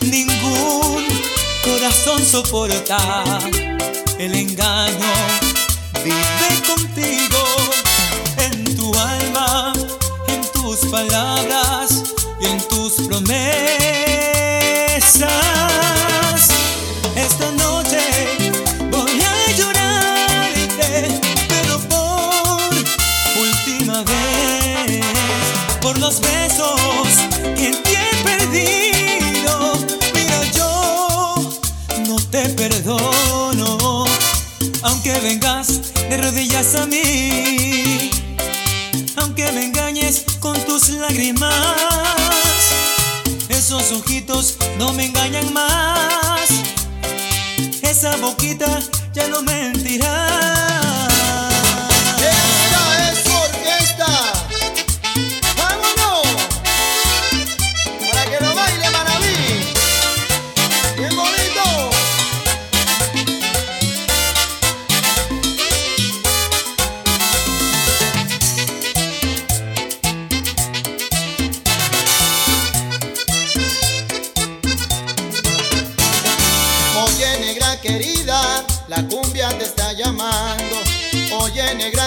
ningún corazón soporta el engaño. aunque me engañes con tus lágrimas. Esos ojitos no me engañan más. Esa boquita ya no mentirá.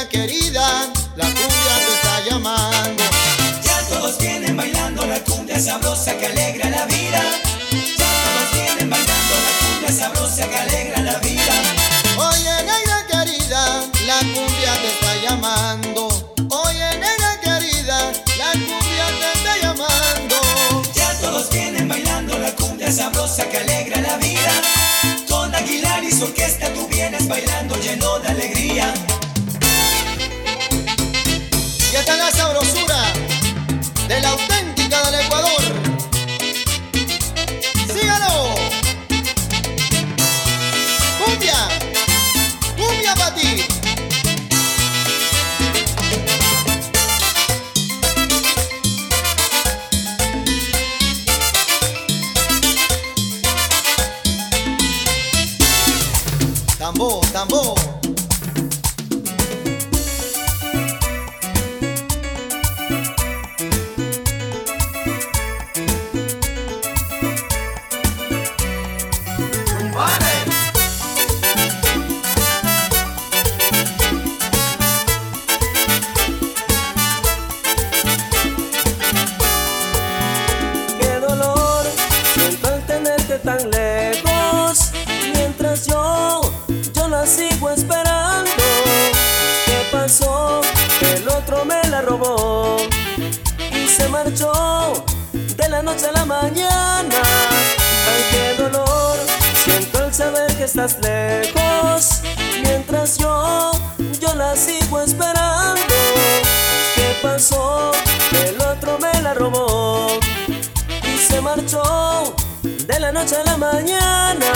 querida, la cumbia te está llamando. Ya todos vienen bailando la cumbia sabrosa que alegra la vida. amor. de la noche a la mañana.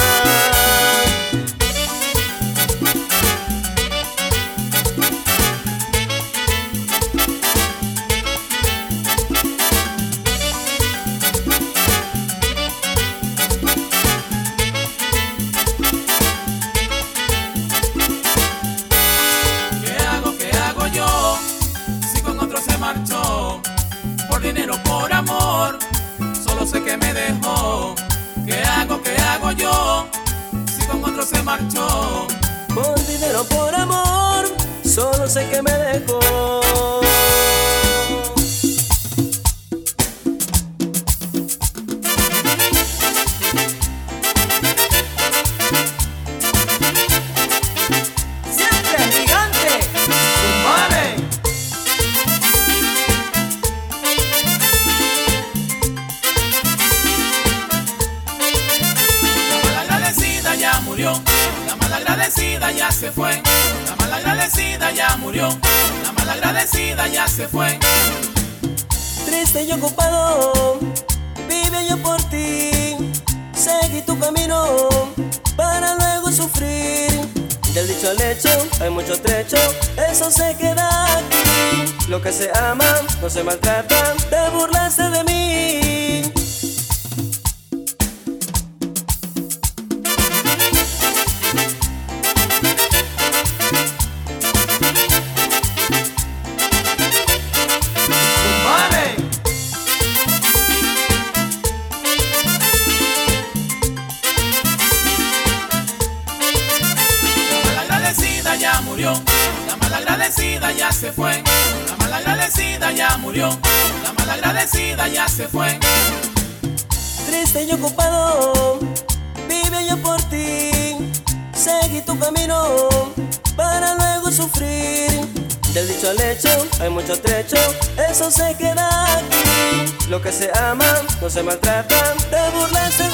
no se maltratan. se fue. Triste y ocupado, vive yo por ti. Seguí tu camino para luego sufrir. Del dicho al hecho hay mucho trecho, eso se queda aquí. Lo que se ama no se maltrata, te burlas de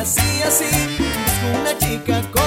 así, así, es una chica con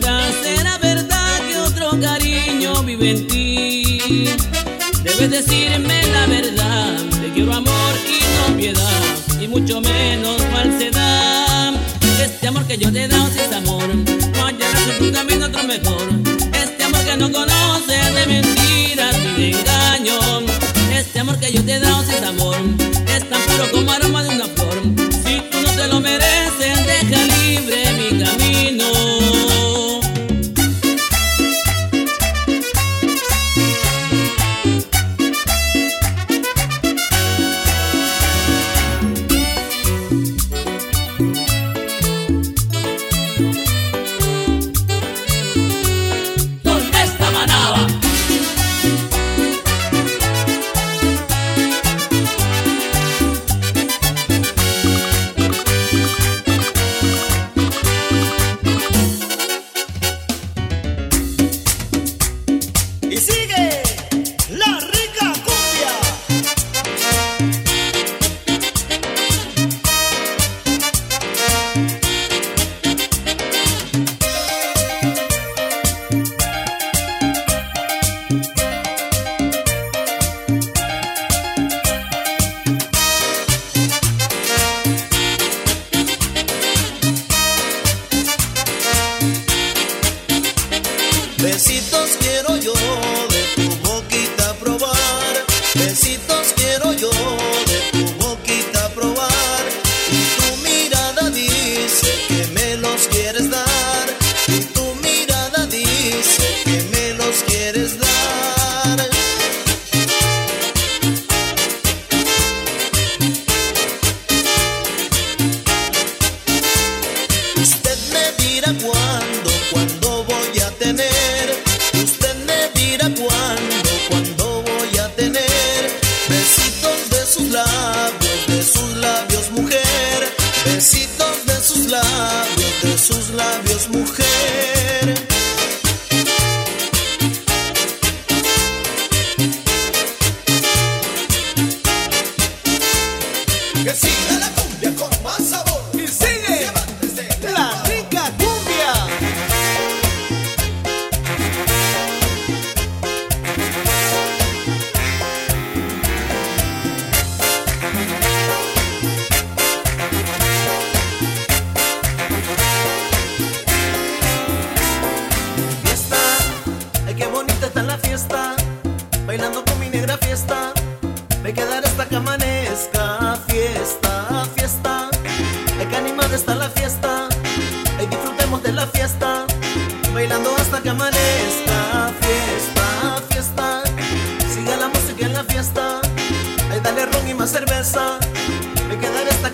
será verdad que otro cariño vive en ti. Debes decirme la verdad, te quiero amor y no piedad, y mucho menos falsedad. Este amor que yo te he dado si es amor, hallarás en tu camino otro mejor. Este amor que no conoces de mentiras ni de engaño. Este amor que yo te he dado si es amor, es tan puro como aroma de una flor.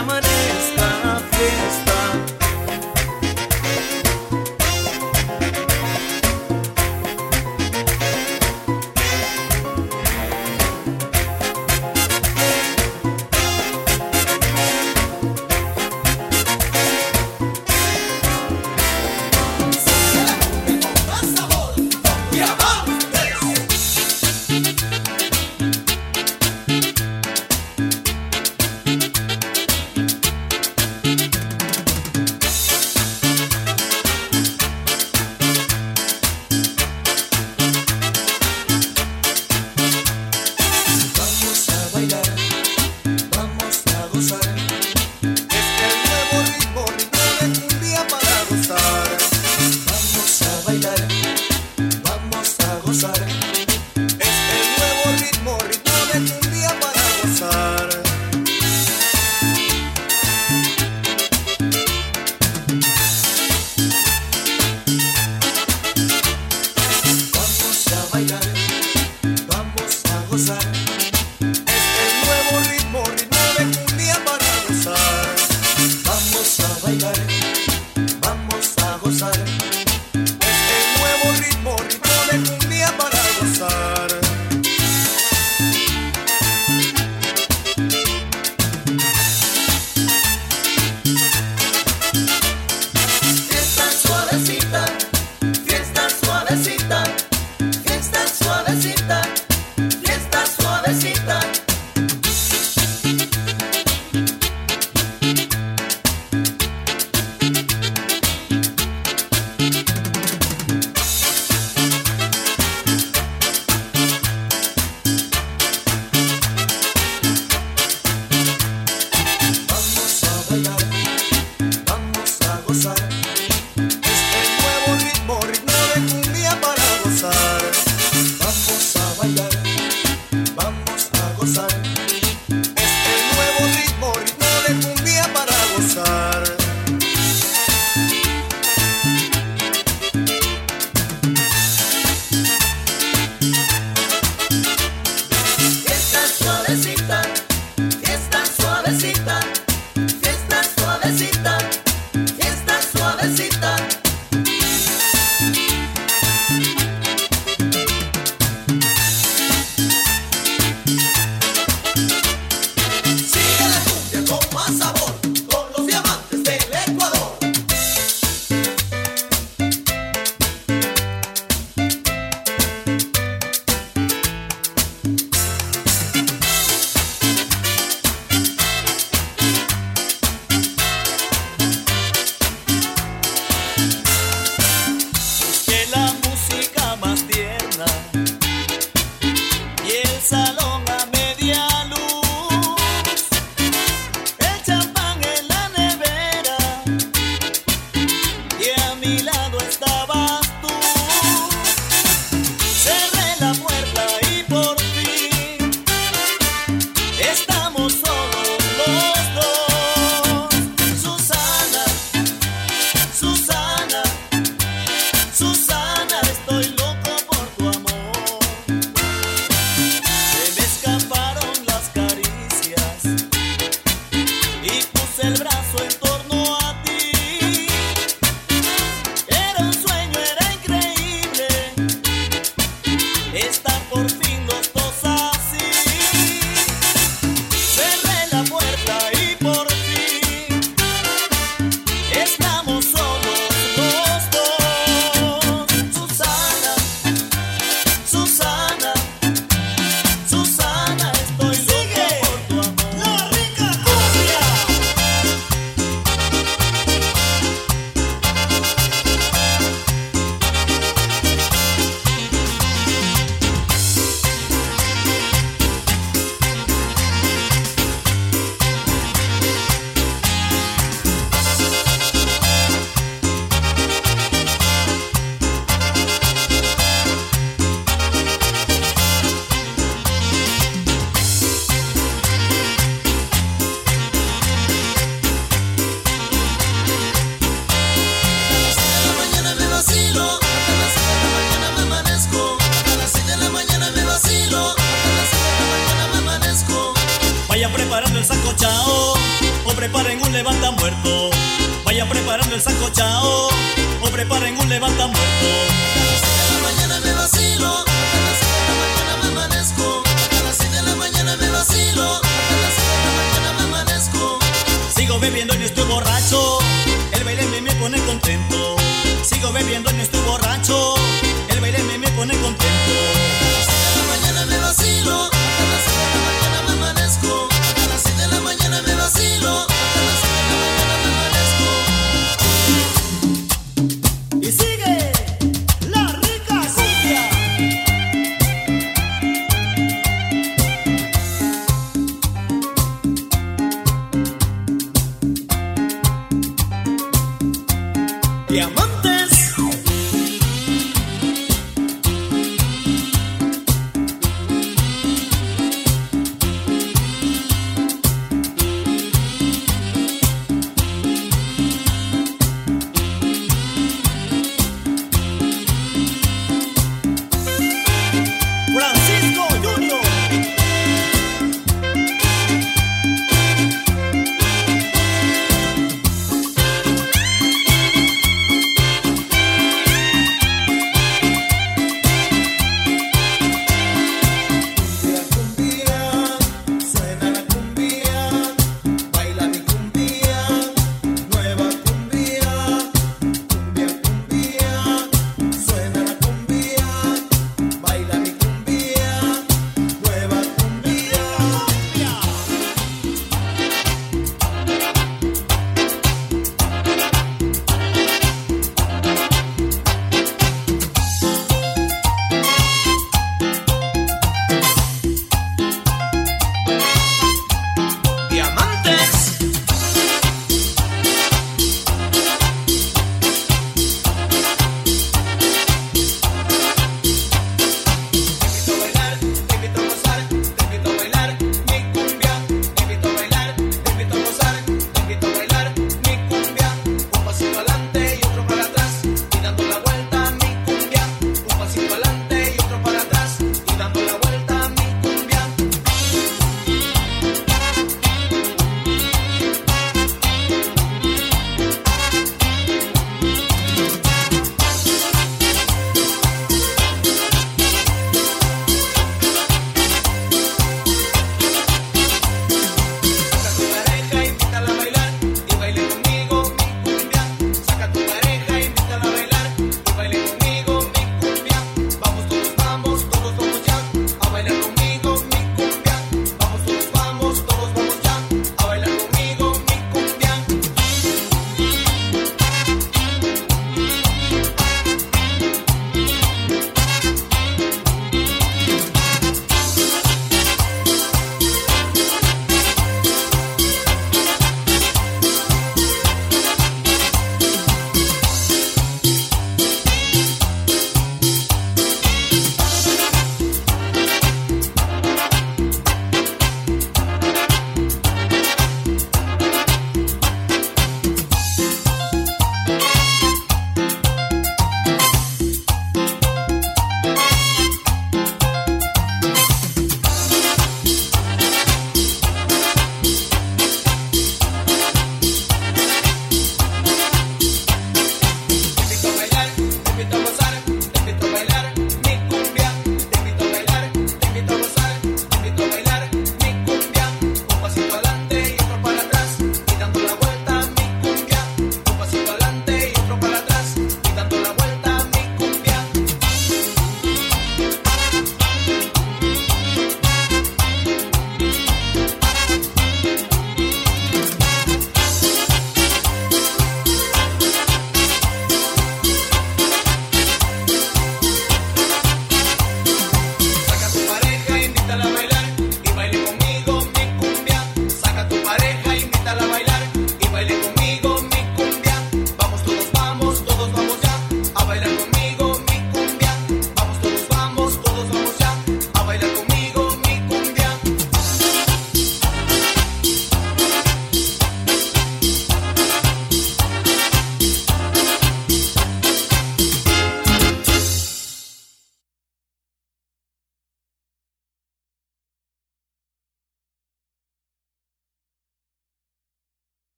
someone else.